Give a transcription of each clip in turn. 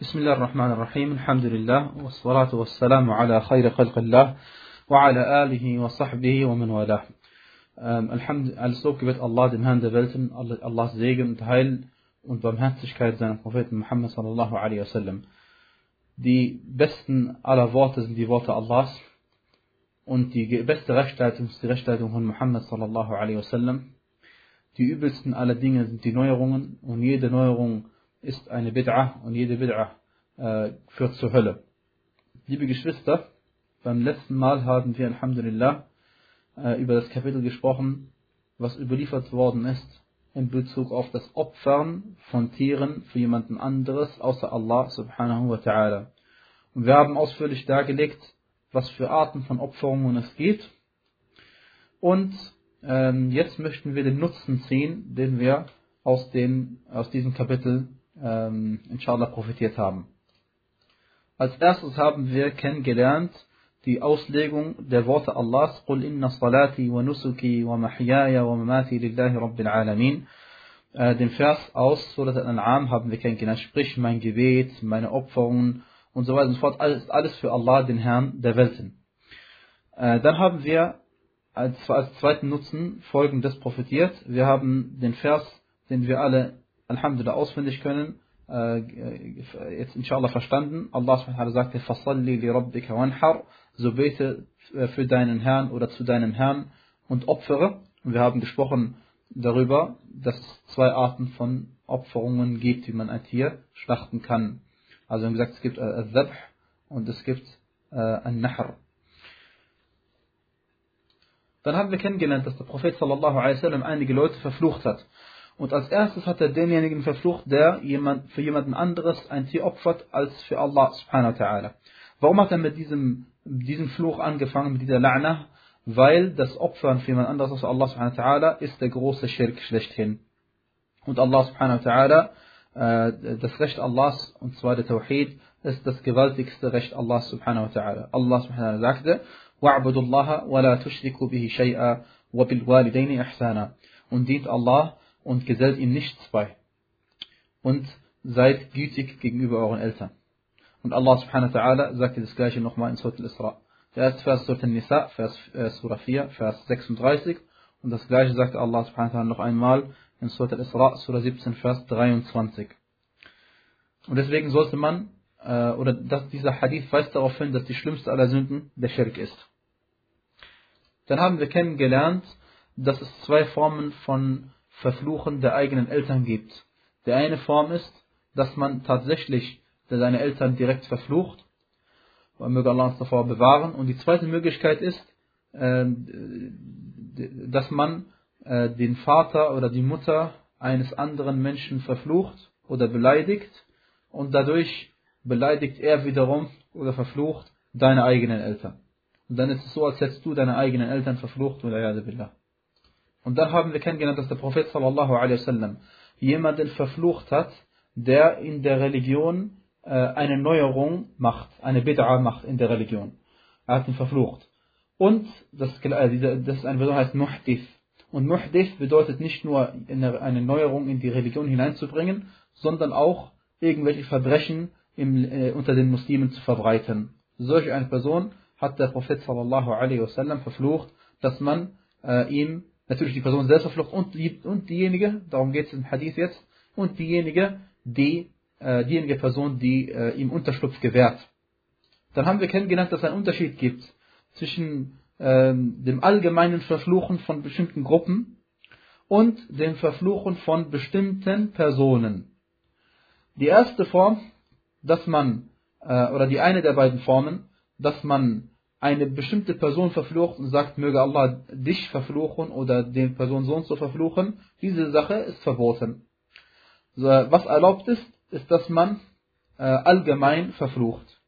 بسم الله الرحمن الرحيم الحمد لله والصلاة والسلام على خير خلق الله وعلى آله وصحبه ومن والاه الحمد على سوك بيت الله دم هند بلتن الله زيج متهيل ونبم هند شكاية زنا محمد صلى الله عليه وسلم دي بستن على واتز دي واتا الله und die beste Rechtleitung ist die Rechtleitung von Muhammad sallallahu alaihi wasallam. Die übelsten aller Dinge sind die Neuerungen und jede Neuerung ist eine Bid'ah und jede Bid'ah äh, führt zur Hölle. Liebe Geschwister, beim letzten Mal haben wir Alhamdulillah äh, über das Kapitel gesprochen, was überliefert worden ist in Bezug auf das Opfern von Tieren für jemanden anderes außer Allah subhanahu wa ta'ala. Und wir haben ausführlich dargelegt, was für Arten von Opferungen es gibt. Und ähm, jetzt möchten wir den Nutzen ziehen, den wir aus, den, aus diesem Kapitel ähm, inshallah profitiert haben. Als erstes haben wir kennengelernt die Auslegung der Worte Allahs قُلْ إِنَّ صَلَاتِي وَنُسُكِي وَمَحْيَايَ وَمَمَاتِي لِلَّهِ رَبِّ الْعَالَمِينَ Den Vers aus Surat al-An'am haben wir kennengelernt, sprich mein Gebet, meine Opferungen und so weiter und so fort, alles, alles für Allah, den Herrn der Welten. Äh, dann haben wir als, als zweiten Nutzen folgendes profitiert. Wir haben den Vers, den wir alle Alhamdulillah auswendig können, äh, jetzt inshallah verstanden. Allah subhanahu sagte, Fasalli li rabbika wanhar, so bete äh, für deinen Herrn oder zu deinem Herrn und opfere. Und wir haben gesprochen darüber, dass es zwei Arten von Opferungen gibt, wie man ein Tier schlachten kann. Also wir haben gesagt, es gibt Al-Dhabh und es gibt äh, Al-Nahr. Dann haben wir kennengelernt, dass der Prophet sallallahu alaihi wasallam einige Leute verflucht hat. Und als erstes hat er denjenigen verflucht, der jemand, für jemanden anderes ein Tier opfert, als für Allah subhanahu wa ta'ala. Warum hat er mit diesem, diesem Fluch angefangen, mit dieser La'na? Weil das Opfern für jemand anderes als Allah subhanahu wa ta'ala ist der große Schirk schlechthin. Und Allah subhanahu wa ta'ala, äh, das Recht Allahs, und zwar der Tawhid, ist das gewaltigste Recht Allahs subhanahu wa ta'ala. Allah subhanahu wa ta'ala sagte, وَاعْبُدُوا اللَّهَ وَلَا تُشْرِكُوا بِهِ شَيْئًا وَبِالْوَالِدَيْنِ إِحْسَانًا Und dient Allah und gesellt ihm nichts bei. Und seid gütig gegenüber euren Eltern. Und Allah subhanahu wa ta'ala sagte das gleiche nochmal in Surah al-Isra. Der erste Vers Surah al-Nisa, Vers, äh, Surah 4, Vers 36. Und das gleiche sagte Allah subhanahu wa ta'ala noch einmal in Surah al-Isra, Surah 17, Vers 23. Und deswegen sollte man, äh, oder dass dieser Hadith weist darauf hin, dass die schlimmste aller Sünden der Schirk ist. Dann haben wir kennengelernt, dass es zwei Formen von Verfluchen der eigenen Eltern gibt. Die eine Form ist, dass man tatsächlich seine Eltern direkt verflucht. Möge Allah uns davor bewahren. Und die zweite Möglichkeit ist, ähm, dass man äh, den Vater oder die Mutter eines anderen Menschen verflucht oder beleidigt und dadurch beleidigt er wiederum oder verflucht deine eigenen Eltern. Und dann ist es so, als hättest du deine eigenen Eltern verflucht oder billah. Und dann haben wir kennengelernt, dass der Prophet sallallahu alaihi wasallam jemanden verflucht hat, der in der Religion äh, eine Neuerung macht, eine Bid'a macht in der Religion. Er hat ihn verflucht. Und das, äh, das ist ein Wort, heißt Muhdith. Und Muhdith bedeutet nicht nur eine Neuerung in die Religion hineinzubringen, sondern auch irgendwelche Verbrechen im, äh, unter den Muslimen zu verbreiten. Solch eine Person hat der Prophet sallallahu alaihi wasallam verflucht, dass man äh, ihm natürlich die Person selbst verflucht und, die, und diejenige, darum geht es im Hadith jetzt, und diejenige, die, äh, diejenige Person, die äh, ihm Unterschlupf gewährt. Dann haben wir kennengelernt, dass es einen Unterschied gibt zwischen äh, dem allgemeinen Verfluchen von bestimmten Gruppen und dem Verfluchen von bestimmten Personen. Die erste Form, dass man, äh, oder die eine der beiden Formen, dass man eine bestimmte Person verflucht und sagt, möge Allah dich verfluchen oder den Person so und so verfluchen, diese Sache ist verboten. Was erlaubt ist, ist, dass man äh, allgemein verflucht.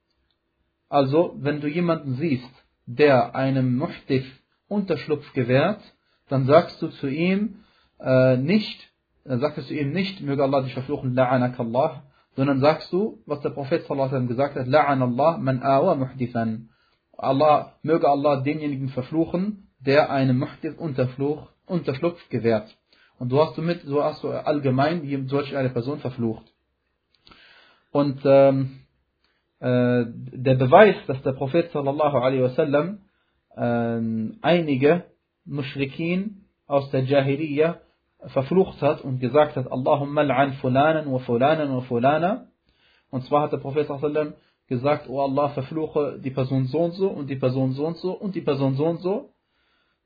Also, wenn du jemanden siehst, der einem Muhtif Unterschlupf gewährt, dann sagst du zu ihm äh, nicht, dann sagst du ihm nicht, möge Allah dich verfluchen, la'anak Allah, sondern sagst du, was der Prophet sallallahu gesagt hat, la'an Allah man awa muhdithan. Allah, möge Allah denjenigen verfluchen, der einem Muhdith Unterfluch, Unterschlupf gewährt. Und so hast du mit, so hast du allgemein solch eine Person verflucht. Und ähm, äh, der Beweis, dass der Prophet sallallahu alaihi wasallam äh, einige Mushrikin aus der Jahiliyyah verflucht hat und gesagt hat, Allahumma al'an fulanan wa fulanan wa fulana. Und zwar hat der Prophet sallallahu gesagt, oh Allah, verfluche die Person so und so und die Person so und so und die Person so und so.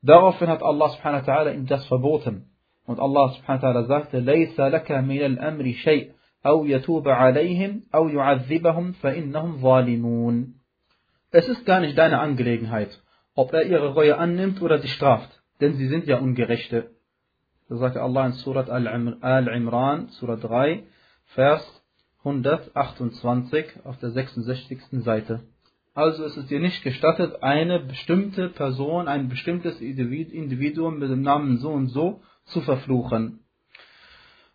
Daraufhin hat Allah subhanahu wa ta'ala ihm das verboten. Und Allah subhanahu wa ta'ala sagte, لَيْسَ لَكَ مِنَ الْأَمْرِ شَيْءٍ أو يتوب عليهم أو يعذبهم فإنهم ظالمون. Es ist gar nicht deine Angelegenheit, ob er ihre Reue annimmt oder sie straft, denn sie sind ja Ungerechte. Das sagt Allah in Surat Al-Imran, Surat 3, Vers 128 auf der 66. Seite. Also ist es dir nicht gestattet, eine bestimmte Person, ein bestimmtes Individuum mit dem Namen so und so zu verfluchen.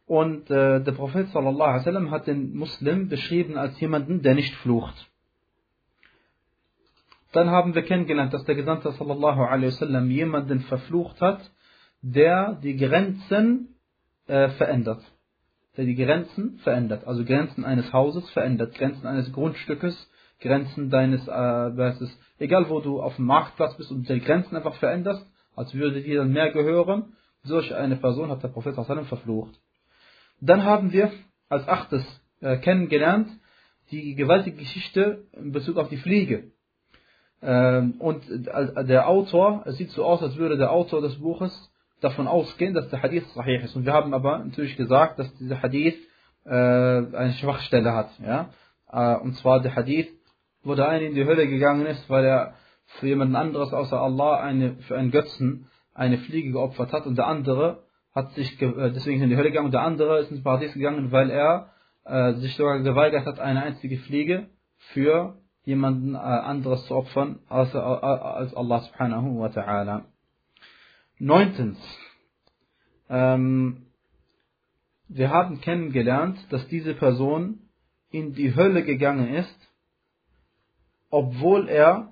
Und äh, der Prophet sallallahu alaihi wasallam hat den Muslim beschrieben als jemanden, der nicht flucht. Dann haben wir kennengelernt, dass der Gesandte sallallahu alaihi wasallam jemanden verflucht hat, der die Grenzen äh, verändert. Der die Grenzen verändert. Also Grenzen eines Hauses verändert, Grenzen eines Grundstückes, Grenzen deines, äh, ist, egal wo du auf dem Marktplatz bist und die Grenzen einfach veränderst, als würde dir dann mehr gehören, solch eine Person hat der Prophet verflucht. Dann haben wir als achtes äh, kennengelernt die gewaltige Geschichte in Bezug auf die Fliege. Ähm, und der Autor, es sieht so aus, als würde der Autor des Buches davon ausgehen, dass der Hadith sahih ist. Und wir haben aber natürlich gesagt, dass dieser Hadith äh, eine Schwachstelle hat. Ja? Äh, und zwar der Hadith, wo der eine in die Hölle gegangen ist, weil er für jemanden anderes außer Allah eine, für einen Götzen eine Fliege geopfert hat und der andere hat sich äh, deswegen in die Hölle gegangen und der andere ist ins Paradies gegangen, weil er äh, sich sogar geweigert hat, eine einzige Fliege für jemanden äh, anderes zu opfern außer, äh, als Allah subhanahu wa ta'ala. Neuntens, ähm, wir haben kennengelernt, dass diese Person in die Hölle gegangen ist, obwohl er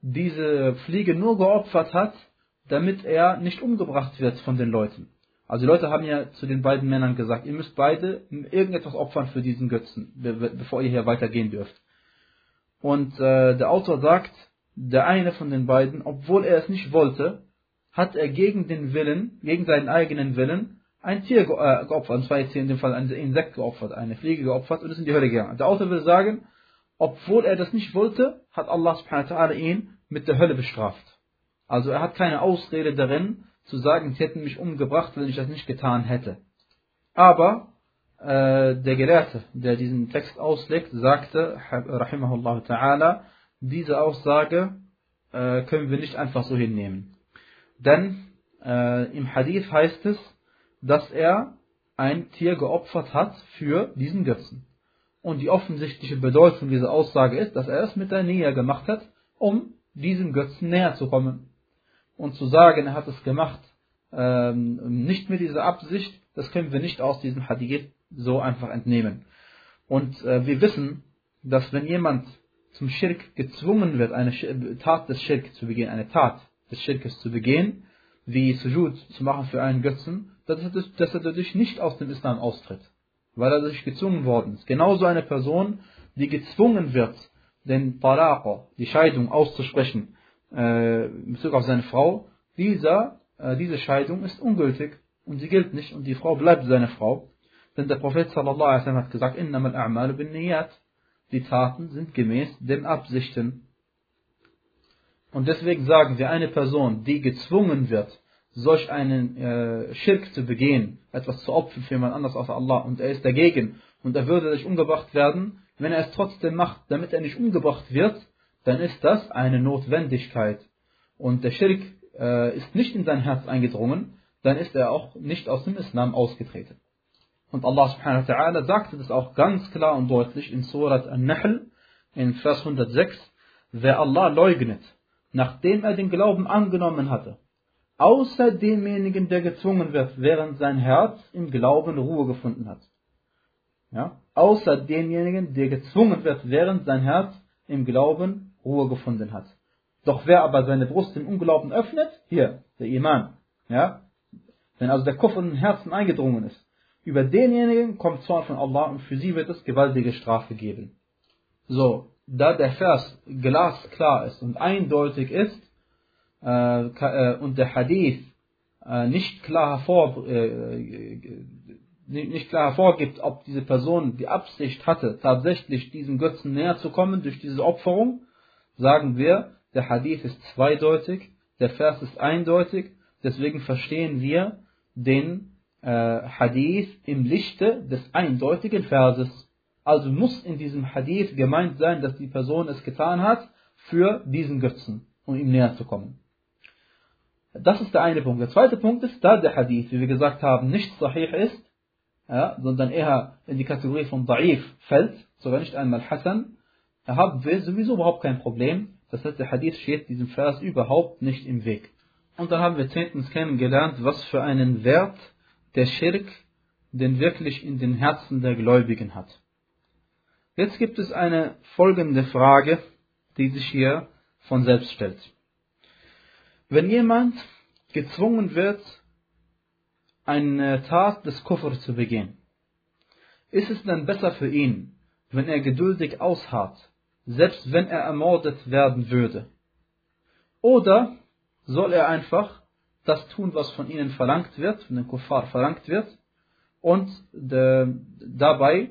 diese Fliege nur geopfert hat, damit er nicht umgebracht wird von den Leuten. Also die Leute haben ja zu den beiden Männern gesagt, ihr müsst beide irgendetwas opfern für diesen Götzen, bevor ihr hier weitergehen dürft. Und äh, der Autor sagt, der eine von den beiden, obwohl er es nicht wollte, hat er gegen den Willen, gegen seinen eigenen Willen, ein Tier äh, geopfert, und zwar jetzt hier in dem Fall ein Insekt geopfert, eine Fliege geopfert und ist in die Hölle gegangen. Der Autor will sagen, obwohl er das nicht wollte, hat Allah subhanahu wa ta'ala ihn mit der Hölle bestraft. Also er hat keine Ausrede darin, zu sagen, sie hätten mich umgebracht, wenn ich das nicht getan hätte. Aber äh, der Gelehrte, der diesen Text auslegt, sagte, rahimahullah ta'ala, diese Aussage äh, können wir nicht einfach so hinnehmen. Denn äh, im Hadith heißt es, dass er ein Tier geopfert hat für diesen Götzen. Und die offensichtliche Bedeutung dieser Aussage ist, dass er es mit der Nähe gemacht hat, um diesem Götzen näher zu kommen und zu sagen, er hat es gemacht, ähm, nicht mit dieser Absicht, das können wir nicht aus diesem Hadith so einfach entnehmen. Und äh, wir wissen, dass wenn jemand zum Schirk gezwungen wird, eine Tat des Schirk zu begehen, eine Tat des Schirkes zu begehen, wie Sujud zu machen für einen Götzen, dass er, dass er dadurch nicht aus dem Islam austritt, weil er dadurch gezwungen worden ist. Genauso eine Person, die gezwungen wird, den Talaqa, die Scheidung auszusprechen, äh, in Bezug auf seine Frau, dieser, äh, diese Scheidung ist ungültig und sie gilt nicht und die Frau bleibt seine Frau. Denn der Prophet sallallahu alaihi wasallam hat gesagt. Die Taten sind gemäß den Absichten. Und deswegen sagen wir, eine Person, die gezwungen wird, solch einen äh, Schirk zu begehen, etwas zu opfern für jemand anders außer Allah, und er ist dagegen, und er würde sich umgebracht werden, wenn er es trotzdem macht, damit er nicht umgebracht wird, dann ist das eine Notwendigkeit. Und der Schirk äh, ist nicht in sein Herz eingedrungen, dann ist er auch nicht aus dem Islam ausgetreten. Und Allah subhanahu wa ta'ala sagte das auch ganz klar und deutlich in Surat An-Nahl in Vers 106, wer Allah leugnet, nachdem er den Glauben angenommen hatte, außer demjenigen, der gezwungen wird, während sein Herz im Glauben Ruhe gefunden hat. Ja? Außer demjenigen, der gezwungen wird, während sein Herz im Glauben Ruhe gefunden hat. Doch wer aber seine Brust im Unglauben öffnet, hier, der Iman, ja, wenn also der Kufr in den Herzen eingedrungen ist, über denjenigen kommt Zorn von Allah und für sie wird es gewaltige Strafe geben. So, da der Vers glasklar ist und eindeutig ist äh, äh, und der Hadith äh, nicht klar hervor, äh, nicht klar hervorgibt, ob diese Person die Absicht hatte, tatsächlich diesem Götzen näher zu kommen durch diese Opferung, sagen wir, der Hadith ist zweideutig, der Vers ist eindeutig, deswegen verstehen wir den äh, Hadith im Lichte des eindeutigen Verses. Also muss in diesem Hadith gemeint sein, dass die Person es getan hat für diesen Götzen, um ihm näher zu kommen. Das ist der eine Punkt. Der zweite Punkt ist, da der Hadith, wie wir gesagt haben, nicht sahih ist, ja, sondern eher in die Kategorie von Da'if fällt, sogar nicht einmal Hassan, haben wir sowieso überhaupt kein Problem. Das heißt, der Hadith steht diesem Vers überhaupt nicht im Weg. Und dann haben wir zehntens kennengelernt, was für einen Wert der Schirk denn wirklich in den Herzen der Gläubigen hat. Jetzt gibt es eine folgende Frage, die sich hier von selbst stellt. Wenn jemand gezwungen wird, eine Tat des Kufr zu begehen, ist es dann besser für ihn, wenn er geduldig ausharrt, selbst wenn er ermordet werden würde? Oder soll er einfach das tun, was von ihnen verlangt wird, von den Kuffar verlangt wird, und dabei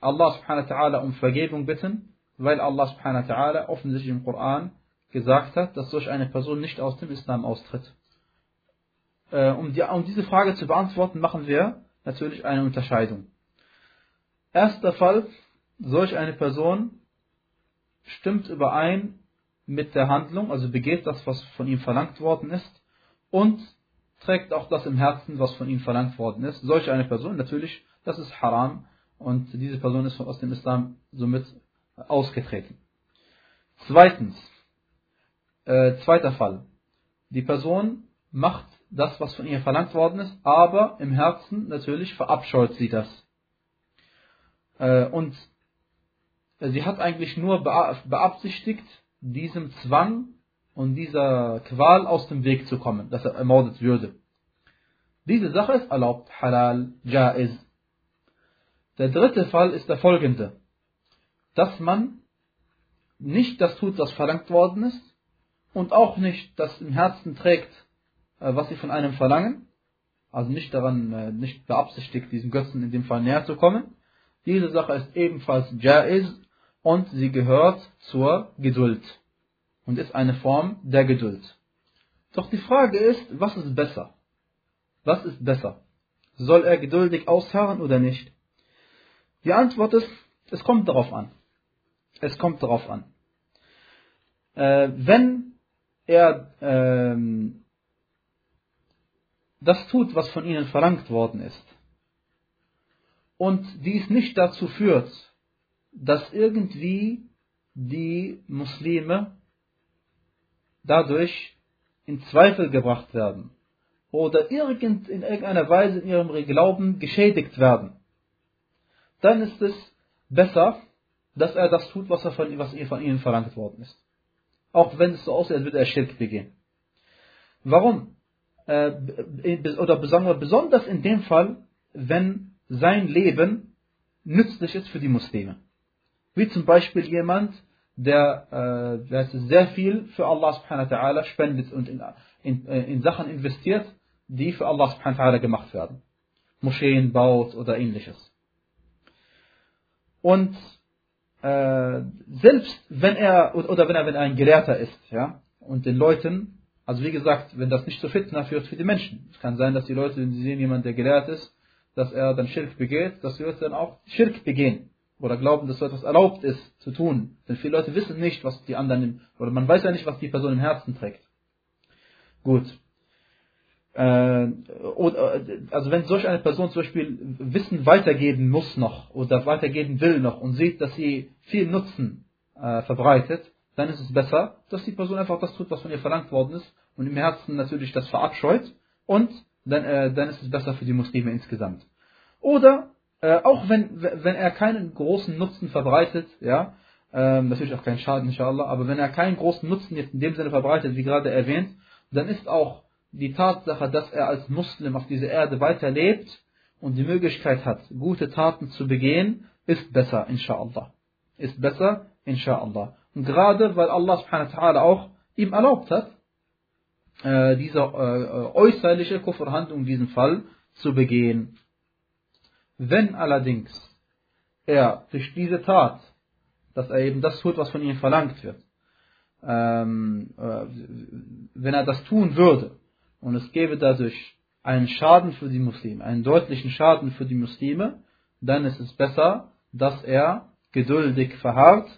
Allah subhanahu wa ta'ala um Vergebung bitten, weil Allah subhanahu wa ta'ala offensichtlich im Koran gesagt hat, dass solch eine Person nicht aus dem Islam austritt. Äh, um, die, um diese Frage zu beantworten, machen wir natürlich eine Unterscheidung. Erster Fall, solch eine Person stimmt überein mit der Handlung, also begeht das, was von ihm verlangt worden ist und trägt auch das im Herzen, was von ihm verlangt worden ist. Solch eine Person, natürlich, das ist haram und diese Person ist aus dem Islam somit ausgetreten. Zweitens, äh, zweiter Fall. Die Person macht das, was von ihr verlangt worden ist, aber im Herzen natürlich verabscheut sie das. Äh, und sie hat eigentlich nur beabsichtigt, diesem Zwang und dieser Qual aus dem Weg zu kommen, dass er ermordet würde. Diese Sache ist erlaubt, halal, jaiz. Der dritte Fall ist der folgende, dass man nicht das tut, was verlangt worden ist, und auch nicht das im Herzen trägt, äh, was sie von einem verlangen, also nicht daran, äh, nicht beabsichtigt, diesem Götzen in dem Fall näher zu kommen. Diese Sache ist ebenfalls jaiz und sie gehört zur Geduld und ist eine Form der Geduld. Doch die Frage ist, was ist besser? Was ist besser? Soll er geduldig ausharren oder nicht? Die Antwort ist, es kommt darauf an. Es kommt darauf an. Äh, wenn er ähm, das tut, was von ihnen verlangt worden ist, und dies nicht dazu führt, dass irgendwie die Muslime dadurch in Zweifel gebracht werden oder irgend, in irgendeiner Weise in ihrem Glauben geschädigt werden, dann ist es besser, dass er das tut, was, er von, was von ihnen verlangt worden ist. Auch wenn es so aussieht, als würde er Schirk begehen. Warum? Äh, oder besonders in dem Fall, wenn sein Leben nützlich ist für die Muslime. Wie zum Beispiel jemand, der, äh, der sehr viel für Allah subhanahu wa ta'ala spendet und in, in, äh, in Sachen investiert, die für Allah subhanahu wa ta'ala gemacht werden. Moscheen baut oder ähnliches. Und äh, selbst wenn er oder wenn er, wenn er ein Gelehrter ist, ja, und den Leuten, also wie gesagt, wenn das nicht zu Fitna führt für die Menschen. Es kann sein, dass die Leute, wenn sie sehen jemand, der gelehrt ist, dass er dann Schirk begeht, dass die Leute dann auch Schirk begehen. Oder glauben, dass so etwas erlaubt ist zu tun. Denn viele Leute wissen nicht, was die anderen, oder man weiß ja nicht, was die Person im Herzen trägt. Gut. Äh, also wenn solch eine Person zum Beispiel Wissen weitergeben muss noch oder weitergeben will noch und sieht, dass sie viel Nutzen äh, verbreitet, dann ist es besser, dass die Person einfach das tut, was von ihr verlangt worden ist und im Herzen natürlich das verabscheut und dann, äh, dann ist es besser für die Muslime insgesamt. Oder äh, auch wenn, wenn er keinen großen Nutzen verbreitet, ja, äh, natürlich auch keinen Schaden, inshallah, aber wenn er keinen großen Nutzen jetzt in dem Sinne verbreitet, wie gerade erwähnt, dann ist auch die Tatsache, dass er als Muslim auf dieser Erde weiterlebt und die Möglichkeit hat, gute Taten zu begehen, ist besser, inshallah. Ist besser, inshallah. Und gerade weil Allah subhanahu wa ta'ala auch ihm erlaubt hat, äh, diese äh, äußerliche Kufferhandlung in diesem Fall zu begehen. Wenn allerdings er durch diese Tat, dass er eben das tut, was von ihm verlangt wird, ähm, äh, wenn er das tun würde und es gäbe dadurch einen Schaden für die Muslime, einen deutlichen Schaden für die Muslime, dann ist es besser, dass er geduldig verharrt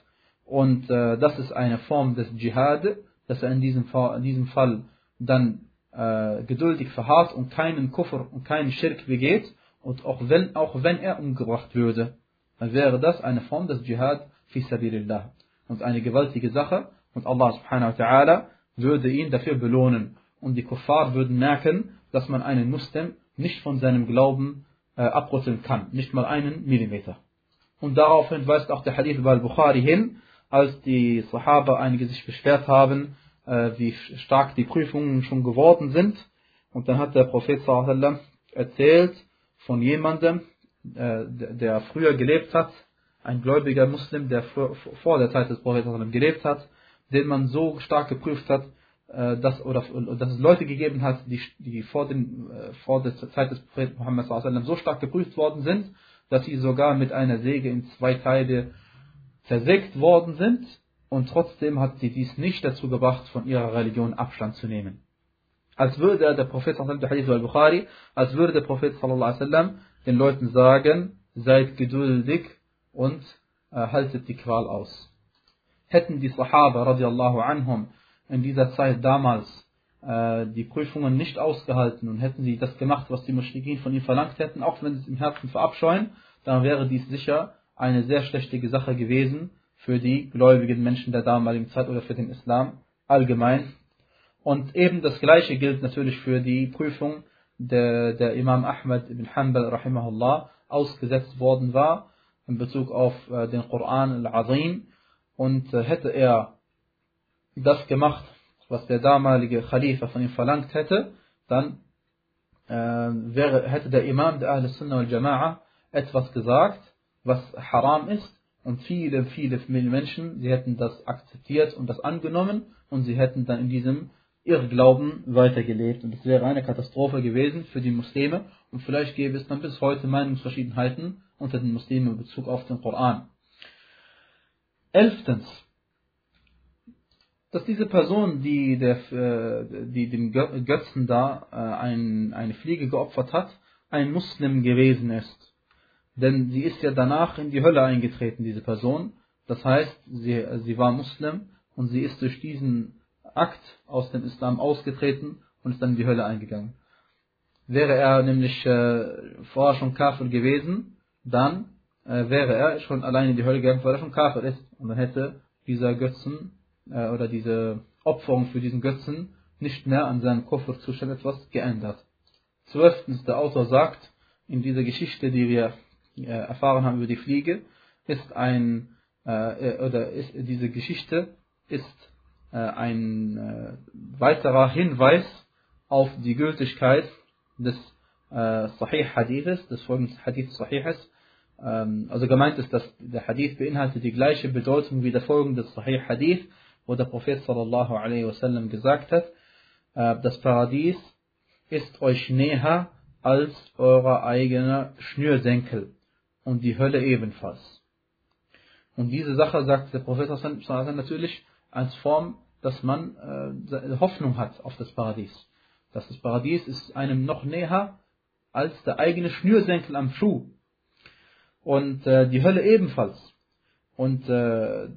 und äh, das ist eine Form des Dschihad, dass er in diesem Fall, in diesem Fall dann äh, geduldig verharrt und keinen Kufr und keinen Schirk begeht und auch wenn, auch wenn er umgebracht würde, dann wäre das eine Form des Dschihad fi sabilillah und eine gewaltige Sache und Allah subhanahu wa ta'ala würde ihn dafür belohnen. Und die Kuffar würden merken, dass man einen Muslim nicht von seinem Glauben äh, abrütteln kann. Nicht mal einen Millimeter. Und daraufhin weist auch der Hadith über Al-Bukhari hin, als die Sahaba einige sich beschwert haben, äh, wie stark die Prüfungen schon geworden sind. Und dann hat der Prophet sallam erzählt von jemandem, äh, der früher gelebt hat, ein gläubiger Muslim, der vor der Zeit des Propheten gelebt hat, den man so stark geprüft hat, dass, oder, dass es Leute gegeben hat, die, die vor, den, äh, vor der Zeit des Propheten Muhammad so stark geprüft worden sind, dass sie sogar mit einer Säge in zwei Teile zersägt worden sind und trotzdem hat sie dies nicht dazu gebracht, von ihrer Religion Abstand zu nehmen. Als würde der Prophet al-Bukhari, als würde der Prophet sallam, den Leuten sagen, seid geduldig und äh, haltet die Qual aus hätten die Sahaba radiallahu anhum in dieser Zeit damals äh, die Prüfungen nicht ausgehalten und hätten sie das gemacht, was die Muschrikin von ihnen verlangt hätten, auch wenn sie es im Herzen verabscheuen, dann wäre dies sicher eine sehr schlechte Sache gewesen für die gläubigen Menschen der damaligen Zeit oder für den Islam allgemein. Und eben das Gleiche gilt natürlich für die Prüfung, der, der Imam Ahmad ibn Hanbal rahimahullah ausgesetzt worden war in Bezug auf äh, den Koran al-Azim und äh, hätte er das gemacht, was der damalige Khalifa von ihm verlangt hätte, dann äh, wäre, hätte der Imam der Ahl Sunnah wal Jama'a etwas gesagt, was haram ist und viele, viele Menschen, sie hätten das akzeptiert und das angenommen und sie hätten dann in diesem Irrglauben weitergelebt und es wäre eine Katastrophe gewesen für die Muslime und vielleicht gäbe es dann bis heute Meinungsverschiedenheiten unter den Muslimen in Bezug auf den Koran. Elftens, dass diese Person, die, der, äh, die dem Götzen da äh, ein, eine Fliege geopfert hat, ein Muslim gewesen ist. Denn sie ist ja danach in die Hölle eingetreten, diese Person. Das heißt, sie, sie war Muslim und sie ist durch diesen Akt aus dem Islam ausgetreten und ist dann in die Hölle eingegangen. Wäre er nämlich äh, vorher schon Kafir gewesen, dann äh, wäre er schon allein in die Hölle gegangen, weil er schon Kafir ist. Und dann hätte dieser Götzen äh, oder diese Opferung für diesen Götzen nicht mehr an seinem Kofferzustand etwas geändert. Zwölftens, der Autor sagt, in dieser Geschichte, die wir äh, erfahren haben über die Fliege, ist ein, äh, oder ist, diese Geschichte ist äh, ein äh, weiterer Hinweis auf die Gültigkeit des äh, Sahih Hadithes, des folgenden Hadith Sahihes, ähm, also gemeint ist, dass der Hadith beinhaltet die gleiche Bedeutung wie der folgende Sahih Hadith, wo der Prophet sallallahu alaihi wasallam gesagt hat, äh, das Paradies ist euch näher als euer eigener Schnürsenkel und die Hölle ebenfalls. Und diese Sache sagt der Prophet sallallahu natürlich als Form, dass man äh, Hoffnung hat auf das Paradies. Dass das Paradies ist einem noch näher als der eigene Schnürsenkel am Schuh und äh, die Hölle ebenfalls. Und äh,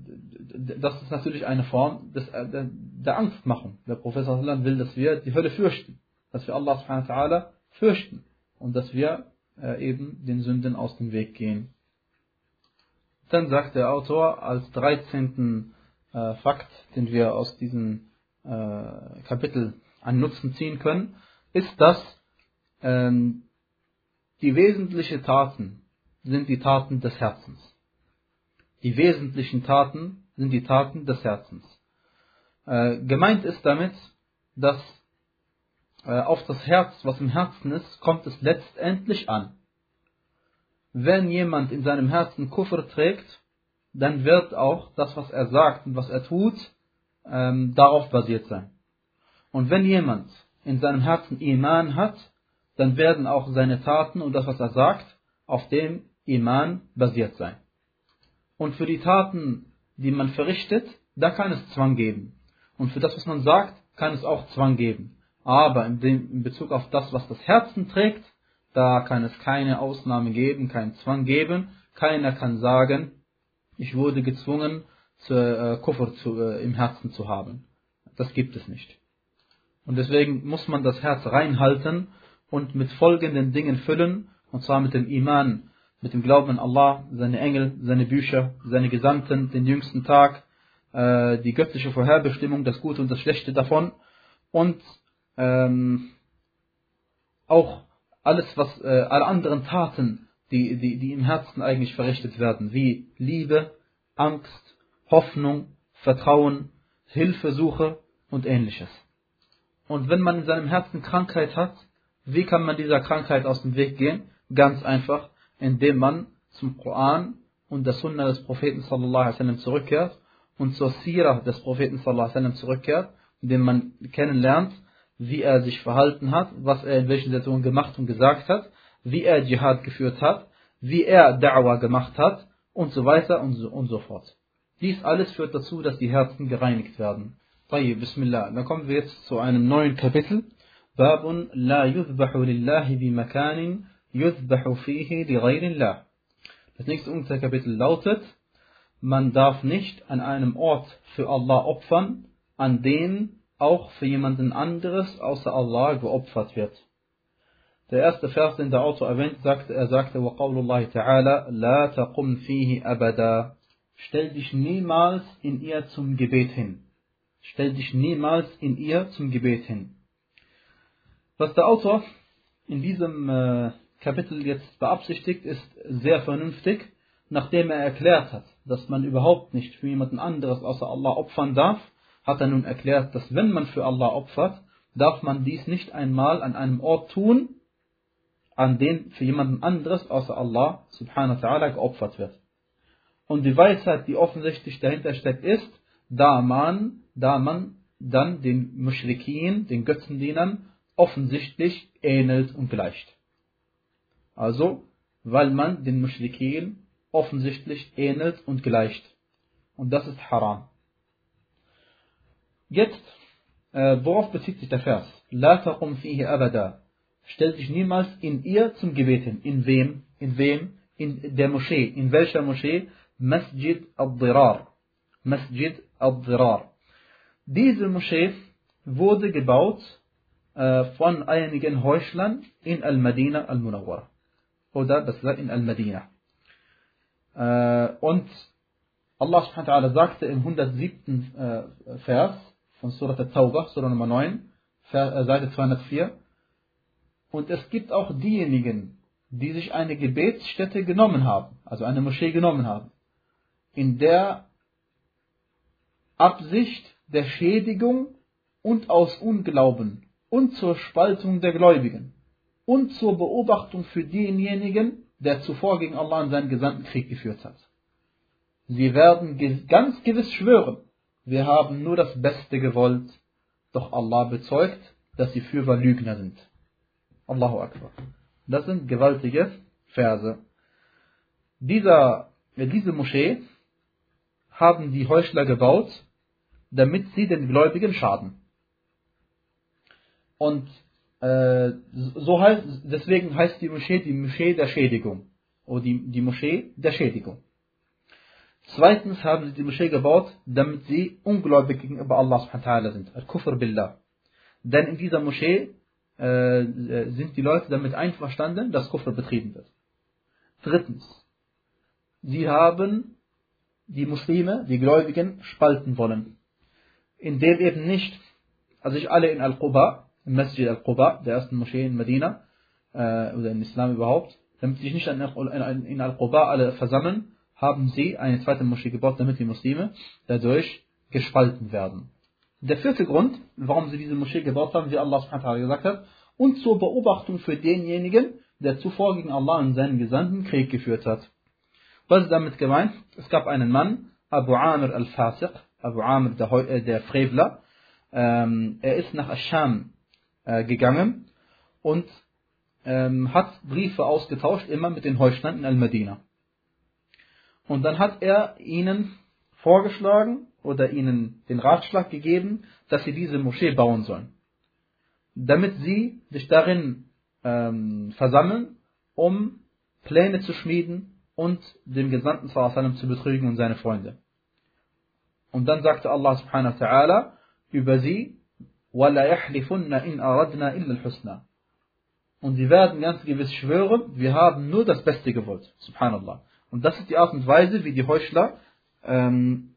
das ist natürlich eine Form des, äh, der, der Angstmachung. Der Professor will, dass wir die Hölle fürchten, dass wir Allah subhanahu wa ta'ala fürchten und dass wir äh, eben den Sünden aus dem Weg gehen. Dann sagt der Autor als 13. Äh, Fakt, den wir aus diesem äh, Kapitel an Nutzen ziehen können, ist, dass ähm, die wesentlichen Taten, sind die Taten des Herzens. Die wesentlichen Taten sind die Taten des Herzens. Äh, gemeint ist damit, dass äh, auf das Herz, was im Herzen ist, kommt es letztendlich an. Wenn jemand in seinem Herzen Kufr trägt, dann wird auch das, was er sagt und was er tut, ähm, darauf basiert sein. Und wenn jemand in seinem Herzen Iman hat, dann werden auch seine Taten und das, was er sagt, auf dem Iman basiert sein. Und für die Taten, die man verrichtet, da kann es Zwang geben. Und für das, was man sagt, kann es auch Zwang geben. Aber in, dem, in Bezug auf das, was das Herzen trägt, da kann es keine Ausnahme geben, keinen Zwang geben. Keiner kann sagen, ich wurde gezwungen, zu, äh, Kufr zu, äh, im Herzen zu haben. Das gibt es nicht. Und deswegen muss man das Herz reinhalten und mit folgenden Dingen füllen, und zwar mit dem Iman, mit dem Glauben an Allah, seine Engel, seine Bücher, seine Gesandten, den jüngsten Tag, äh, die göttliche Vorherbestimmung, das Gute und das Schlechte davon und ähm, auch alles, was äh, alle anderen Taten, die, die, die im Herzen eigentlich verrichtet werden, wie Liebe, Angst, Hoffnung, Vertrauen, Hilfesuche und ähnliches. Und wenn man in seinem Herzen Krankheit hat, wie kann man dieser Krankheit aus dem Weg gehen? Ganz einfach, indem man zum Koran und der Sunna des Propheten sallallahu alaihi wasallam zurückkehrt und zur Sirah des Propheten sallallahu alaihi wasallam zurückkehrt, indem man kennenlernt, wie er sich verhalten hat, was er in welchen Situationen gemacht und gesagt hat, wie er Dschihad geführt hat, wie er Da'wah gemacht hat und so weiter und so, und so fort. Dies alles führt dazu, dass die Herzen gereinigt werden. طيب, Bismillah. Dann kommen wir jetzt zu einem neuen Kapitel. باب لا يذبح لله بمكان يذبح فيه لغير الله. Das nächste Unterkapitel lautet, man darf nicht an einem Ort für Allah opfern, an dem auch für jemanden anderes außer Allah geopfert wird. Der erste Vers, den der Autor erwähnt, sagte, er sagte, وَقَوْلُ اللَّهِ تَعَالَى لَا تَقُمْ فِيهِ أَبَدًا Stell dich niemals in ihr zum Gebet hin. Stell dich niemals in ihr zum Gebet hin. Was der Autor in diesem äh, Kapitel jetzt beabsichtigt, ist sehr vernünftig, nachdem er erklärt hat, dass man überhaupt nicht für jemanden anderes außer Allah opfern darf, hat er nun erklärt, dass wenn man für Allah opfert, darf man dies nicht einmal an einem Ort tun, an dem für jemanden anderes außer Allah subhanahu wa ta'ala geopfert wird. Und die Weisheit, die offensichtlich dahinter steckt, ist, da man, da man dann den Mushrikin, den Götzendienern, offensichtlich ähnelt und gleicht. Also, weil man den Mushrikin offensichtlich ähnelt und gleicht. Und das ist haram. Jetzt, äh, worauf bezieht sich der Vers? La taqum fihi abada. Stell dich niemals in ihr zum Gebet hin. In wem? In wem? In der Moschee. In welcher Moschee? Masjid al-Dirar. Masjid al-Dirar. Diese Moschee wurde gebaut äh, von einigen Heuchlern in Al-Madina al-Munawwara. Oder besser in Al-Madina. Äh, und Allah subhanahu sagte im 107. Äh, Vers von Surah At-Tawbah, Surah Nummer 9, Seite 204. Und es gibt auch diejenigen, die sich eine Gebetsstätte genommen haben, also eine Moschee genommen haben, in der Absicht der Schädigung und aus Unglauben und zur Spaltung der Gläubigen und zur Beobachtung für denjenigen, der zuvor gegen Allah und seinen Gesandten Krieg geführt hat. Sie werden ganz gewiss schwören, wir haben nur das Beste gewollt, doch Allah bezeugt, dass sie Führer Lügner sind. Allahu Akbar. Das sind gewaltige Verse. Dieser, diese Moschee haben die Heuchler gebaut, damit sie den Gläubigen schaden. Und äh, so heißt, deswegen heißt die Moschee die Moschee der Schädigung. Oder die, die Moschee der Schädigung. Zweitens haben sie die Moschee gebaut, damit sie ungläubig gegenüber Allah subhanahu sind. Al-Kufr billah. Denn in dieser Moschee äh, sind die Leute damit einverstanden, dass Kufr betrieben wird. Drittens. Sie haben die Muslime, die Gläubigen, spalten wollen. Indem eben nicht, also sich alle in Al-Quba, Masjid Al-Quba, der ersten Moschee in Medina, äh, oder in Islam überhaupt, damit sich nicht in Al-Quba alle versammeln, haben sie eine zweite Moschee gebaut, damit die Muslime dadurch gespalten werden. Der vierte Grund, warum sie diese Moschee gebaut haben, wie Allah subhanahu wa gesagt hat, und zur Beobachtung für denjenigen, der zuvor gegen Allah und seinen Gesandten Krieg geführt hat. Was ist damit gemeint? Es gab einen Mann, Abu Amr al-Fasiq, Abu Amr äh, der Frevler, ähm, er ist nach Ascham äh, gegangen und ähm, hat Briefe ausgetauscht, immer mit den Heuchlern in Al-Medina. Und dann hat er ihnen vorgeschlagen oder ihnen den Ratschlag gegeben, dass sie diese Moschee bauen sollen. Damit sie sich darin ähm, versammeln, um Pläne zu schmieden und den Gesandten sallam, zu betrügen und seine Freunde. Und dann sagte Allah subhanahu wa ta'ala über sie, Und sie werden ganz gewiss schwören, wir haben nur das Beste gewollt. Subhanallah. Und das ist die Art und Weise, wie die Heuchler ähm,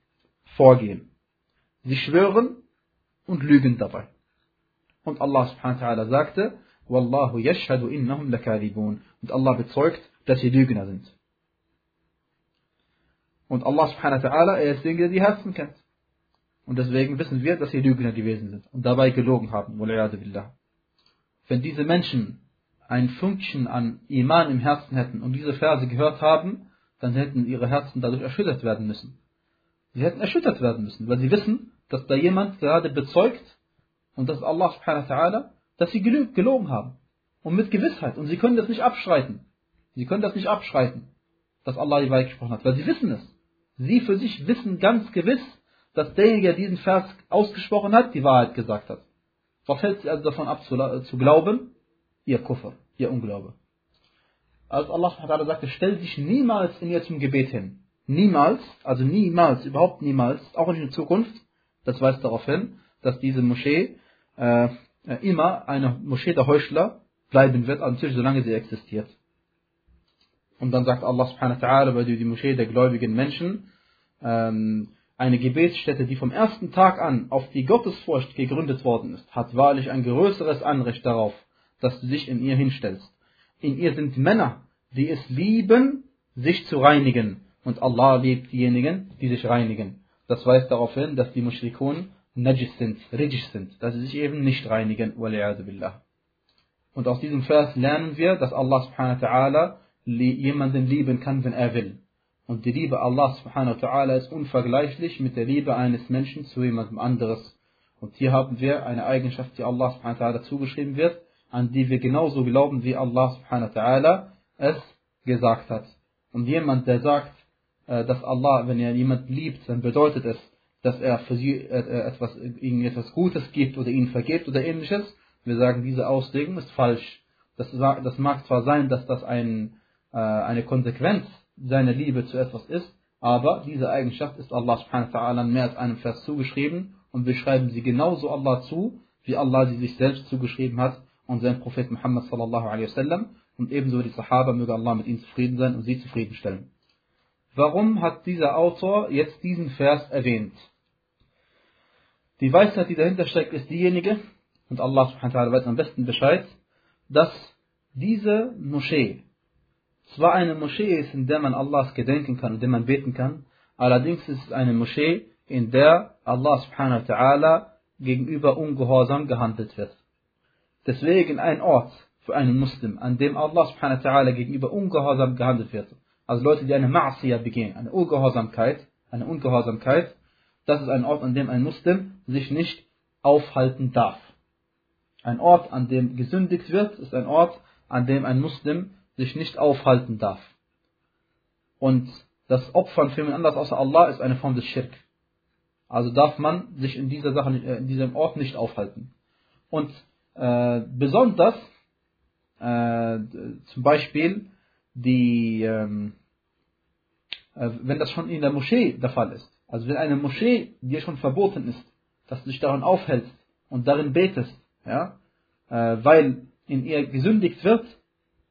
vorgehen. Sie schwören und lügen dabei. Und Allah subhanahu wa sagte, Wallahu yashhadu innahum lakadibun. Und Allah bezeugt, dass sie Lügner sind. Und Allah subhanahu wa ta'ala, er ist derjenige, der die Herzen kennt. Und deswegen wissen wir, dass sie Lügner gewesen sind und dabei gelogen haben. Wenn diese Menschen ein Fünkchen an Iman im Herzen hätten und diese Verse gehört haben, dann hätten ihre Herzen dadurch erschüttert werden müssen. Sie hätten erschüttert werden müssen, weil sie wissen, dass da jemand gerade bezeugt und das ist Allah subhanahu wa ta'ala, dass sie gelogen haben. Und mit Gewissheit. Und sie können das nicht abschreiten. Sie können das nicht abschreiten, dass Allah die Wahrheit gesprochen hat, weil sie wissen es. Sie für sich wissen ganz gewiss, dass derjenige, der diesen Vers ausgesprochen hat, die Wahrheit gesagt hat. Was hält sie also davon ab zu, zu glauben? Ihr Kuffer, ihr Unglaube. Als Allah sagte, stell dich niemals in ihr zum Gebet hin. Niemals, also niemals, überhaupt niemals, auch nicht in Zukunft. Das weist darauf hin, dass diese Moschee äh, immer eine Moschee der Heuchler bleiben wird, natürlich solange sie existiert. Und dann sagt Allah subhanahu wa ta'ala bei die Moschee der gläubigen Menschen, ähm, eine Gebetsstätte, die vom ersten Tag an auf die Gottesfurcht gegründet worden ist, hat wahrlich ein größeres Anrecht darauf, dass du dich in ihr hinstellst. In ihr sind Männer, die es lieben, sich zu reinigen. Und Allah liebt diejenigen, die sich reinigen. Das weist darauf hin, dass die Mushrikun najis sind, rijis sind, dass sie sich eben nicht reinigen. Und aus diesem Vers lernen wir, dass Allah subhanahu wa ta'ala jemanden lieben kann, wenn er will. Und die Liebe Allah subhanahu wa ta'ala ist unvergleichlich mit der Liebe eines Menschen zu jemandem anderes. Und hier haben wir eine Eigenschaft, die Allah subhanahu wa ta'ala zugeschrieben wird, an die wir genauso glauben, wie Allah subhanahu wa ta'ala es gesagt hat. Und jemand, der sagt, äh, dass Allah, wenn er jemanden liebt, dann bedeutet es, dass er für sie äh, etwas, ihnen etwas Gutes gibt oder ihnen vergibt oder ähnliches. Wir sagen, diese Auslegung ist falsch. Das, mag zwar sein, dass das ein, äh, eine Konsequenz seine Liebe zu etwas ist, aber diese Eigenschaft ist Allah subhanahu wa ta'ala mehr als einem Vers zugeschrieben und wir schreiben sie genauso Allah zu, wie Allah sie sich selbst zugeschrieben hat und sein Prophet Muhammad sallallahu alaihi wasallam und ebenso die Sahaba möge Allah mit ihnen zufrieden sein und sie zufriedenstellen. Warum hat dieser Autor jetzt diesen Vers erwähnt? Die Weisheit, die dahinter steckt, ist diejenige, und Allah subhanahu wa ta'ala weiß am besten Bescheid, dass diese Moschee, zwar eine Moschee ist, in der man Allahs gedenken kann, in der man beten kann, allerdings ist es eine Moschee, in der Allah subhanahu wa ta'ala gegenüber ungehorsam gehandelt wird. Deswegen ein Ort für einen Muslim, an dem Allah subhanahu wa ta'ala gegenüber ungehorsam gehandelt wird. Also Leute, die eine Ma'asiyah begehen, eine Ungehorsamkeit, eine Ungehorsamkeit, das ist ein Ort, an dem ein Muslim sich nicht aufhalten darf. Ein Ort, an dem gesündigt wird, ist ein Ort, an dem ein Muslim sich nicht aufhalten darf. Und das Opfern für jemand anders außer Allah ist eine Form des Schirk. Also darf man sich in dieser Sache, äh, in diesem Ort nicht aufhalten. Und äh, besonders äh, zum Beispiel die, ähm, äh, wenn das schon in der Moschee der Fall ist. Also wenn eine Moschee dir schon verboten ist, dass du dich daran aufhältst und darin betest, ja, äh, weil in ihr gesündigt wird,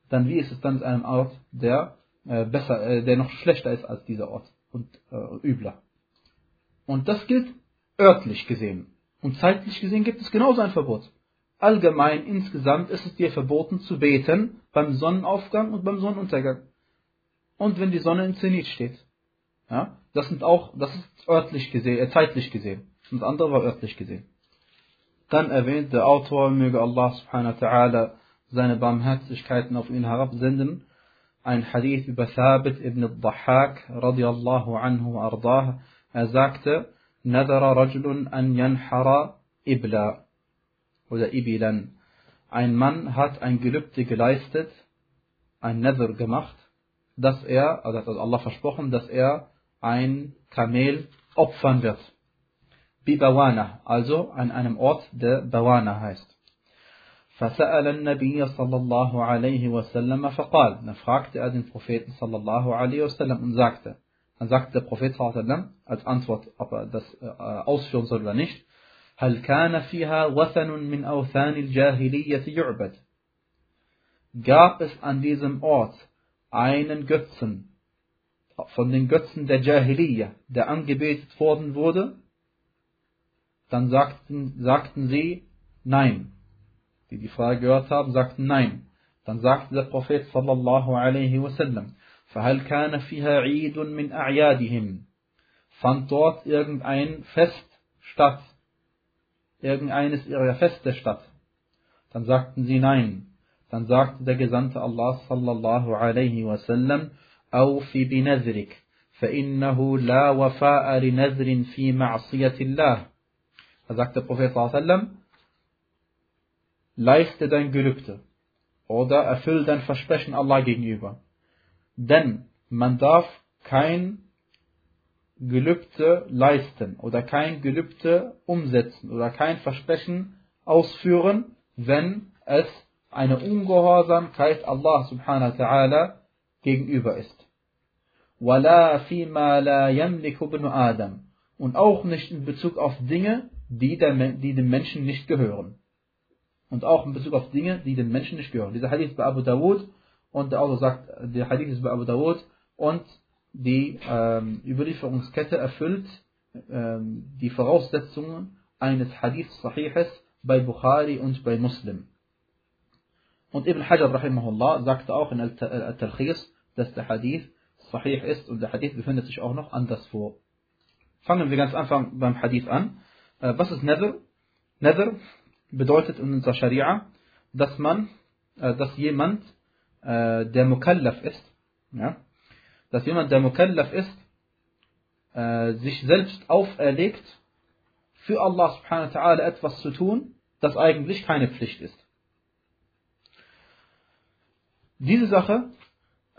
dann wie ist es dann in einem Ort, der äh, besser, äh, der noch schlechter ist als dieser Ort und äh, übler. Und das gilt örtlich gesehen. Und zeitlich gesehen gibt es genauso ein Verbot. Allgemein insgesamt ist es dir verboten zu beten beim Sonnenaufgang und beim Sonnenuntergang. Und wenn die Sonne im Zenit steht. Ja, das sind auch, das ist örtlich gesehen, äh, zeitlich gesehen. Das andere war örtlich gesehen. Dann erwähnt der Autor, möge Allah subhanahu wa ta'ala seine Barmherzigkeiten auf ihn herabsenden, ein Hadith über Thabit ibn al-Dhahak radiallahu anhu ardah. Er sagte, Nadara rajulun an yanhara ibla oder ibilan. Ein Mann hat ein Gelübde geleistet, ein Nether gemacht, dass er, also hat Allah versprochen, dass er ein Kamel opfern wird. Bibawana, also an einem Ort, der Bawana heißt. فسأل النبي صلى الله عليه وسلم فقال dann fragte er den Propheten صلى الله عليه وسلم und sagte dann sagte der Prophet صلى الله عليه وسلم als Antwort ob er das äh, ausführen soll oder nicht هل كان فيها وثن من أوثان الجاهلية يعبد gab es an diesem Ort einen Götzen von den Götzen der Jahiliyyah, der angebetet worden wurde, dann sagten, sagten sie nein. Die die Frage gehört haben, sagten nein. Dann sagte der Prophet sallallahu alaihi wasallam, فهل كان فيها عيد من أعيادهم fand dort irgendein Fest statt, irgendeines ihrer Feste statt. Dann sagten sie nein. Dann sagte der Gesandte Allah sallallahu alaihi wasallam, أوف بنذرك فإنه لا وفاء لنذر في معصية الله. Da sagt der Prophet sallallahu alaihi wasallam, leiste dein Gelübde oder erfüll dein Versprechen Allah gegenüber. Denn man darf kein Gelübde leisten oder kein Gelübde umsetzen oder kein Versprechen ausführen, wenn es eine Ungehorsamkeit Allah subhanahu wa ta'ala gegenüber ist. وَلَا فِيمَا لَا يَمْلِكُ ابْنُ Adam und auch nicht in Bezug auf Dinge, die, der, die dem Menschen nicht gehören. Und auch in Bezug auf Dinge, die dem Menschen nicht gehören. Dieser Hadith ist bei Abu Dawud und der Autor sagt, der Hadith ist bei Abu Dawud und die ähm, Überlieferungskette erfüllt ähm, die Voraussetzungen eines Hadith Sahihes bei Bukhari und bei Muslim. Und Ibn Hajar rahimahullah sagte auch in Al-Talkhis, dass der Hadith Sahih ist und der Hadith befindet sich auch noch anderswo. Fangen wir ganz einfach beim Hadith an. Äh, was ist Nether? Nether bedeutet in unserer Scharia, dass man, äh, dass jemand, äh, der Mukallaf ist, ja, dass jemand, der Mukallaf ist, sich selbst auferlegt, für Allah subhanahu wa ta'ala etwas zu tun, das eigentlich keine Pflicht ist. Diese Sache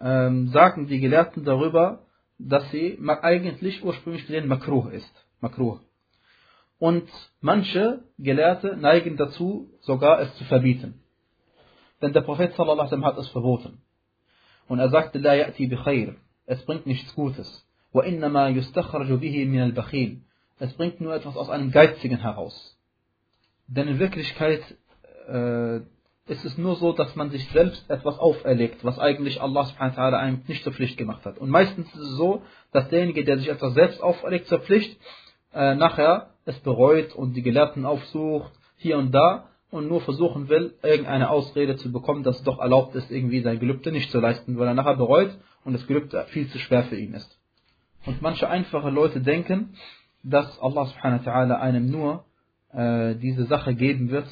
ähm, sagen die Gelehrten darüber, dass sie eigentlich ursprünglich gesehen makruh ist. Makruh. Und manche Gelehrte neigen dazu, sogar es zu verbieten. Denn der Prophet sallallahu alaihi hat es verboten. Und er sagte, La ya'ti bi khair. Es bringt nichts Gutes. وَإِنَّمَا يُسْتَخْرَجُ بِهِ مِنَ الْبَخِيلِ Es bringt nur etwas aus einem Geizigen heraus. Denn in Wirklichkeit äh, ist es nur so, dass man sich selbst etwas auferlegt, was eigentlich Allah subhanahu wa ta'ala einem nicht zur Pflicht gemacht hat. Und meistens ist es so, dass derjenige, der sich etwas selbst auferlegt zur Pflicht, äh, nachher es bereut und die Gelehrten aufsucht, hier und da, und nur versuchen will, irgendeine Ausrede zu bekommen, dass es doch erlaubt ist, irgendwie sein Gelübde nicht zu leisten, weil er nachher bereut und das Gelübde viel zu schwer für ihn ist. Und manche einfache Leute denken, dass Allah subhanahu wa ta'ala einem nur äh, diese Sache geben wird,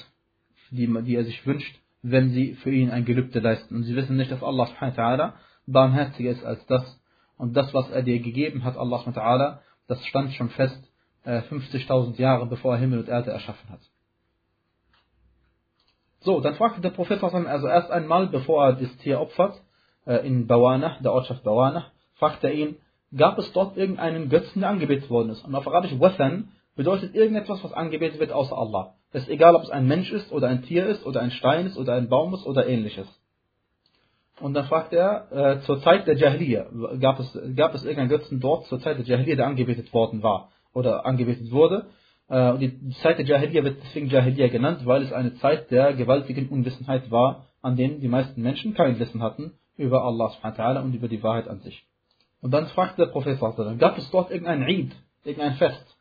die, die er sich wünscht, wenn sie für ihn ein Gelübde leisten. Und sie wissen nicht, dass Allah subhanahu wa ta'ala barmherziger ist als das. Und das, was er dir gegeben hat, Allah subhanahu wa ta'ala, das stand schon fest äh, 50.000 Jahre, bevor er Himmel und Erde erschaffen hat. So, dann fragte der Prophet also erst einmal, bevor er das Tier opfert, äh, in Bawana, der Ortschaft Bawana, fragte er ihn, gab es dort irgendeinen Götzen, der angebetet worden ist? Und auf Arabisch Wathan bedeutet irgendetwas, was angebetet wird außer Allah. Es ist egal, ob es ein Mensch ist oder ein Tier ist oder ein Stein ist oder ein Baum ist oder ähnliches. Und dann fragt er, äh, zur Zeit der Jahiliya, gab es, gab es irgendeinen Götzen dort, zur Zeit der Jahiliya, der angebetet worden war oder angebetet wurde. Äh, und die Zeit der Jahiliya wird deswegen Jahiliya genannt, weil es eine Zeit der gewaltigen Unwissenheit war, an denen die meisten Menschen kein Wissen hatten über Allah und über die Wahrheit an sich. Und dann fragt der Prophet, gab es dort irgendein Eid, irgendein Fest,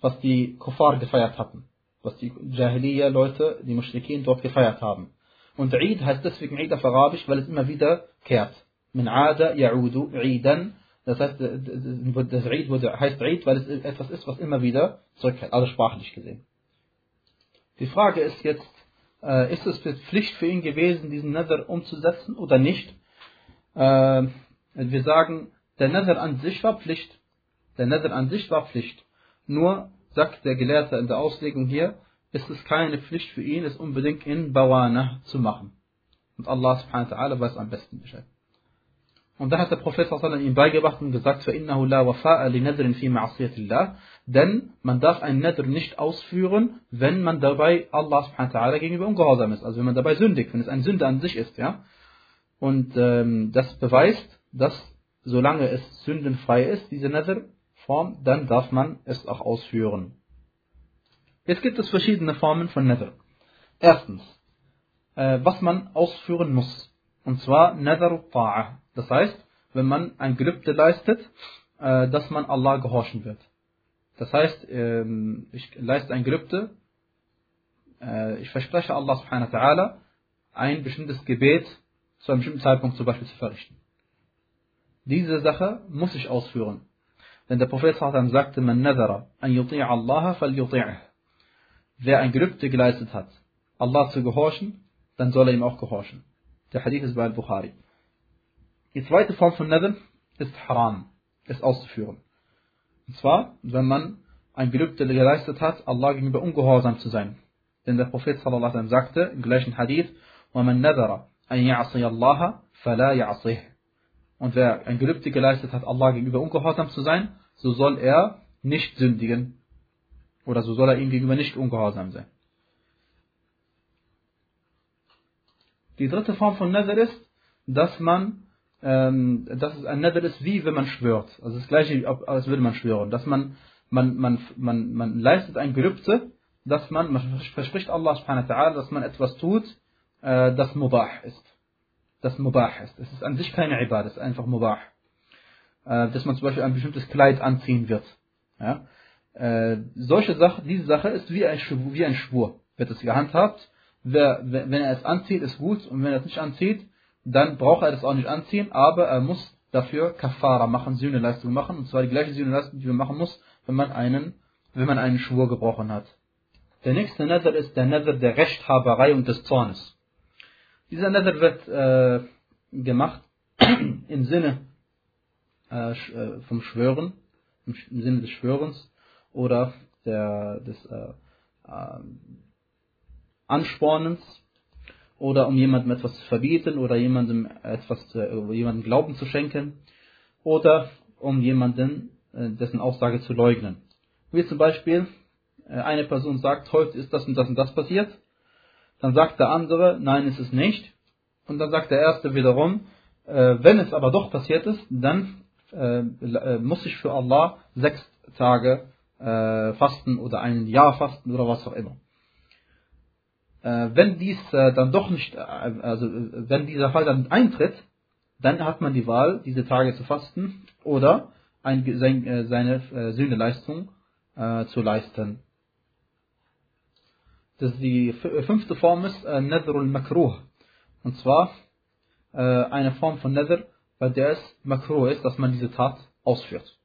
was die Kuffar gefeiert hatten? was die Jahiliya-Leute, die Mushrikin dort gefeiert haben. Und Eid heißt deswegen Eid auf Arabisch, weil es immer wieder kehrt. Min Ada Ya'udu Eidan. Das heißt, das Eid wurde, heißt Eid, weil es etwas ist, was immer wieder zurückkehrt, also sprachlich gesehen. Die Frage ist jetzt, äh, ist es Pflicht für ihn gewesen, diesen Nether umzusetzen oder nicht? Äh, wir sagen, der Nether an sich war Pflicht. Der Nether an sich war Pflicht. Nur, sagt der Gelehrte in der Auslegung hier, ist es keine Pflicht für ihn, es unbedingt in Bawana zu machen. Und Allah subhanahu wa ta'ala weiß am besten Bescheid. Und da hat der Prophet ihm beigebracht und gesagt, فَإِنَّهُ لَا وَفَاءَ لِنَذْرٍ فِي مَعْصِيَةِ اللَّهِ Denn man darf einen Nadr nicht ausführen, wenn man dabei Allah subhanahu wa ta'ala gegenüber ungehorsam ist. Also wenn man dabei sündigt, wenn es ein Sünde an sich ist. ja. Und ähm, das beweist, dass solange es sündenfrei ist, diese Nadr-Form, dann darf man es auch ausführen. Jetzt gibt es verschiedene Formen von Nadr. Erstens, äh, was man ausführen muss. Und zwar Nadr Ta'a. Das heißt, wenn man ein Gelübde leistet, äh, dass man Allah gehorchen wird. Das heißt, ähm, ich leiste ein Gelübde, äh, ich verspreche Allah subhanahu wa ta'ala, ein bestimmtes Gebet zu einem bestimmten Zeitpunkt zum Beispiel zu verrichten. Diese Sache muss ich ausführen. Denn der Prophet sagte, man nadara an yuti'a Allah fal yuti'ah. Wer ein Gelübde geleistet hat, Allah zu gehorchen, dann soll er ihm auch gehorchen. Der Hadith ist bei Al-Bukhari. Die zweite Form von Nadr ist Haram, es auszuführen. Und zwar, wenn man ein Gelübde geleistet hat, Allah gegenüber ungehorsam zu sein. Denn der Prophet sallallahu alaihi sagte im gleichen Hadith, وَمَنْ نَذَرَ أَنْ يَعْصِيَ اللَّهَ فَلَا يَعْصِهِ Und wer ein Gelübde geleistet hat, Allah gegenüber ungehorsam zu sein, so soll er nicht sündigen. Oder so soll er ihm gegenüber nicht ungehorsam sein. Die dritte Form von Nadr ist, dass man ähm, dass es ein ist, wie wenn man schwört. Also das gleiche, als würde man schwören. Dass man, man, man, man, man leistet ein Gelübde, dass man, man verspricht Allah subhanahu wa ta'ala, dass man etwas tut, äh, das Mubah ist. Das Mubah ist. Es ist an sich keine Ibad, es ist einfach Mubah. Äh, dass man zum Beispiel ein bestimmtes Kleid anziehen wird. Ja? Äh, solche Sache, diese Sache ist wie ein, wie ein Schwur, wird es gehandhabt. Wer, wenn er es anzieht, ist gut, und wenn er es nicht anzieht, dann braucht er das auch nicht anziehen, aber er muss dafür Kafara machen, Sühneleistung machen, und zwar die gleiche Sühneleistung, die man machen muss, wenn man einen, wenn man einen Schwur gebrochen hat. Der nächste Nether ist der Nether der Rechthaberei und des Zornes. Dieser Nether wird äh, gemacht im Sinne äh, äh vom Schwören, im Sinne des Schwörens oder der, des äh, äh, Anspornens oder um jemandem etwas zu verbieten oder jemandem etwas zu, äh, jemandem Glauben zu schenken oder um jemanden äh, dessen Aussage zu leugnen. Wie zum Beispiel äh, eine Person sagt, heute ist das und das und das passiert, dann sagt der andere, nein, ist es nicht. Und dann sagt der erste wiederum, wenn es aber doch passiert ist, dann muss ich für Allah sechs Tage fasten oder ein Jahr fasten oder was auch immer. Äh, wenn dies äh, dann doch nicht, äh, also wenn dieser Fall dann eintritt, dann hat man die Wahl, diese Tage zu fasten oder ein, sein, seine äh, Sühneleistung äh, zu leisten. Das die fünfte Form ist äh, Nadrul Makruh. Und zwar äh, eine Form von Nadr, bei der es Makruh ist, dass man diese Tat ausführt.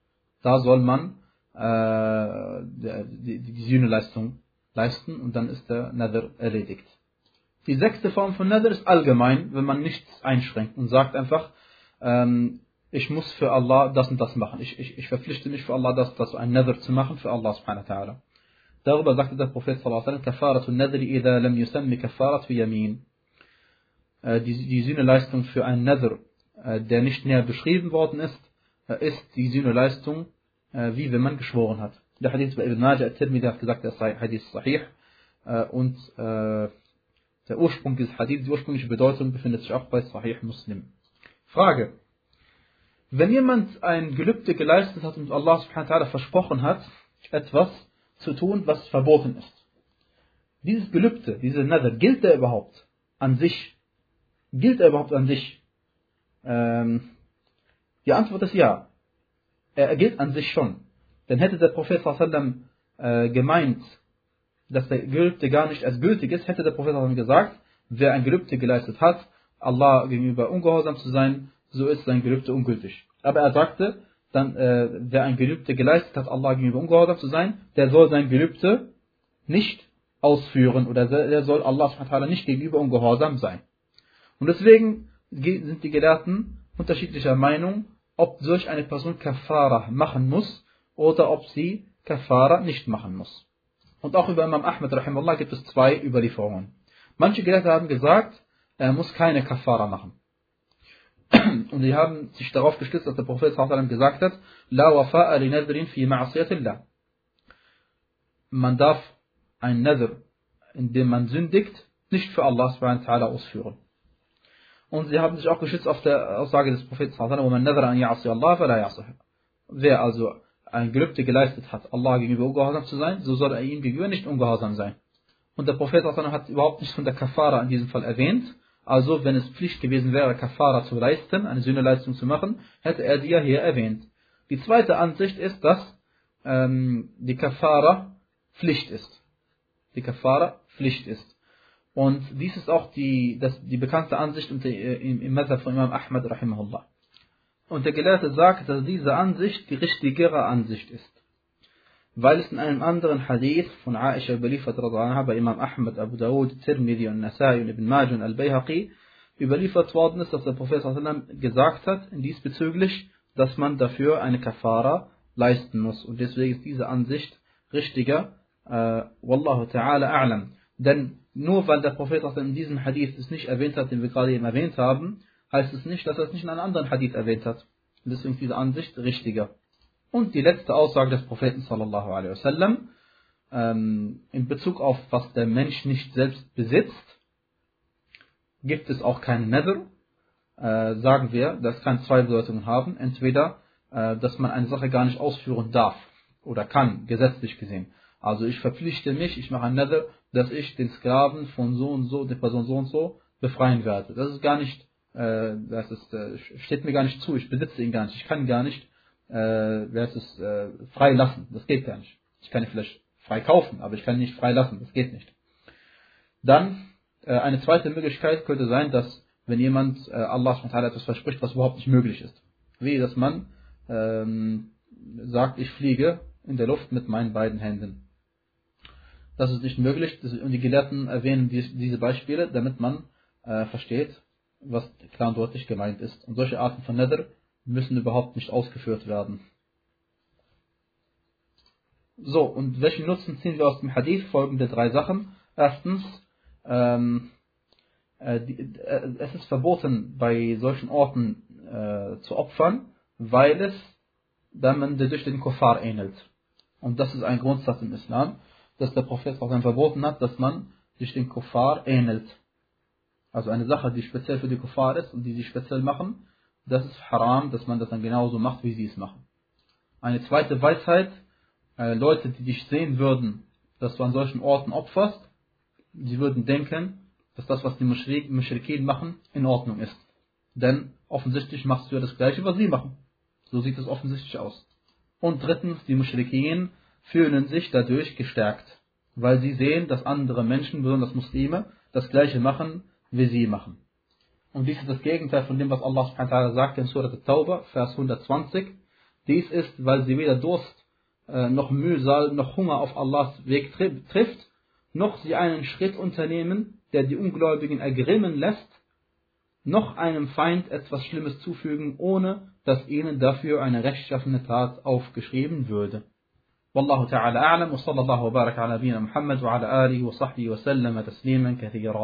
Da soll man äh, die, die Sühneleistung leisten und dann ist der Nether erledigt. Die sechste Form von Nether ist allgemein, wenn man nichts einschränkt und sagt einfach, ähm, ich muss für Allah das und das machen. Ich, ich, ich verpflichte mich für Allah, das, das ein Nether zu machen für Allah subhanahu wa ta'ala. Darüber sagte der Prophet sallallahu alaihi wasallam. Äh, die, die Sühneleistung für einen Nether, äh, der nicht näher beschrieben worden ist, äh, ist die Sühneleistung, wie wenn man geschworen hat. Der Hadith bei Ibn Majah, Tirmidhi hat gesagt, der Hadith ist sahih. Äh, und äh, der Ursprung dieses Hadith, die ursprüngliche Bedeutung befindet sich auch bei Sahih Muslim. Frage. Wenn jemand ein Gelübde geleistet hat und Allah subhanahu wa ta'ala versprochen hat, etwas zu tun, was verboten ist. Dieses Gelübde, diese Nether, gilt er überhaupt an sich? Gilt er überhaupt an sich? Ähm, die Antwort ist ja. Er gilt an sich schon. Denn hätte der Prophet sallam, äh, gemeint, dass der Gelübde gar nicht als gültig ist, hätte der Prophet sallam, gesagt, wer ein Gelübde geleistet hat, Allah gegenüber ungehorsam zu sein, so ist sein Gelübde ungültig. Aber er sagte, dann äh, wer ein Gelübde geleistet hat, Allah gegenüber ungehorsam zu sein, der soll sein Gelübde nicht ausführen oder der soll Allah nicht gegenüber ungehorsam sein. Und deswegen sind die Gelehrten unterschiedlicher Meinung, ob solch eine Person Kafara machen muss oder ob sie Kafara nicht machen muss. Und auch über Imam Ahmed rahimahullah gibt es zwei Überlieferungen. Manche Gelehrte haben gesagt, er muss keine Kafara machen. Und sie haben sich darauf gestützt, dass der Prophet gesagt hat, La wafa'a li nadrin fi ma'asiyatillah. Man darf ein Nadr, in dem man sündigt, nicht für Allah subhanahu wa ausführen. Und sie haben sich auch geschützt auf der Aussage des Propheten wo man nadra an ya'asi Allah, fala. Wer also ein Gelübde geleistet hat, Allah gegenüber ungehorsam zu sein, so soll er ihm gegenüber nicht ungehorsam sein. Und der Prophet hat überhaupt nichts von der Kafara in diesem Fall erwähnt. Also, wenn es Pflicht gewesen wäre, Kafara zu leisten, eine Sühneleistung zu machen, hätte er die ja hier erwähnt. Die zweite Ansicht ist, dass ähm, die Kafara Pflicht ist. Die Kafara Pflicht ist. Und dies ist auch die, das, die bekannte Ansicht im, im Mazhab von Imam Ahmad rahimahullah. Und der Gelehrte sagt, dass diese Ansicht die richtigere Ansicht ist. Weil es in einem anderen Hadith von Aisha überliefert bei Imam Ahmad, Abu Dawud, Tirmidhi und Nasai und Ibn Majah Al-Bayhaqi überliefert worden ist, dass der Prophet gesagt hat, diesbezüglich, dass man dafür eine Kafara leisten muss. Und deswegen ist diese Ansicht richtiger. Äh, Wallahu ta'ala a'lam. Denn nur weil der Prophet in diesem Hadith es nicht erwähnt hat, den wir gerade eben erwähnt haben, heißt es nicht, dass er es nicht in einem anderen Hadith erwähnt hat. Und deswegen ist diese Ansicht richtiger. Und die letzte Aussage des Propheten sallallahu alaihi wasallam ähm, in Bezug auf was der Mensch nicht selbst besitzt, gibt es auch keine Nether. Äh, sagen wir, das kann zwei Bedeutungen haben. Entweder, äh, dass man eine Sache gar nicht ausführen darf oder kann, gesetzlich gesehen. Also ich verpflichte mich, ich mache ein Nether, dass ich den Sklaven von so und so, der Person so und so befreien werde. Das ist gar nicht äh, das ist, äh, steht mir gar nicht zu, ich besitze ihn gar nicht, ich kann gar nicht, äh, wer ist äh, frei lassen, das geht gar nicht. Ich kann ihn vielleicht frei kaufen, aber ich kann ihn nicht frei lassen, das geht nicht. Dann, äh, eine zweite Möglichkeit könnte sein, dass wenn jemand äh, Allah etwas verspricht, was überhaupt nicht möglich ist. Wie, dass man ähm, sagt, ich fliege in der Luft mit meinen beiden Händen. Das ist nicht möglich und die Gelehrten erwähnen diese Beispiele, damit man äh, versteht, was klar und deutlich gemeint ist. Und solche Arten von Nether müssen überhaupt nicht ausgeführt werden. So, und welchen Nutzen ziehen wir aus dem Hadith? Folgende drei Sachen. Erstens, ähm, äh, die, äh, es ist verboten, bei solchen Orten äh, zu opfern, weil es dann durch den Kuffar ähnelt. Und das ist ein Grundsatz im Islam, dass der Prophet auch dann verboten hat, dass man sich den Kuffar ähnelt. Also eine Sache, die speziell für die Kuffar ist und die sie speziell machen, das ist haram, dass man das dann genauso macht, wie sie es machen. Eine zweite Weisheit, äh, Leute, die dich sehen würden, dass du an solchen Orten opferst, sie würden denken, dass das, was die Mushrikin machen, in Ordnung ist. Denn offensichtlich machst du ja das gleiche, was sie machen. So sieht es offensichtlich aus. Und drittens, die Mushrikin fühlen sich dadurch gestärkt, weil sie sehen, dass andere Menschen, besonders Muslime, das gleiche machen, wie sie machen. Und dies ist das Gegenteil von dem, was Allah subhanahu sagt in Surah At-Tawbah, Vers 120. Dies ist, weil sie weder Durst, äh, noch Mühsal, noch Hunger auf Allahs Weg trifft, noch sie einen Schritt unternehmen, der die Ungläubigen ergrimmen lässt, noch einem Feind etwas Schlimmes zufügen, ohne dass ihnen dafür eine rechtschaffene Tat aufgeschrieben würde. والله تعالى أعلم وصلى الله وبارك على نبينا محمد وعلى آله وصحبه وسلم تسليما كثيرا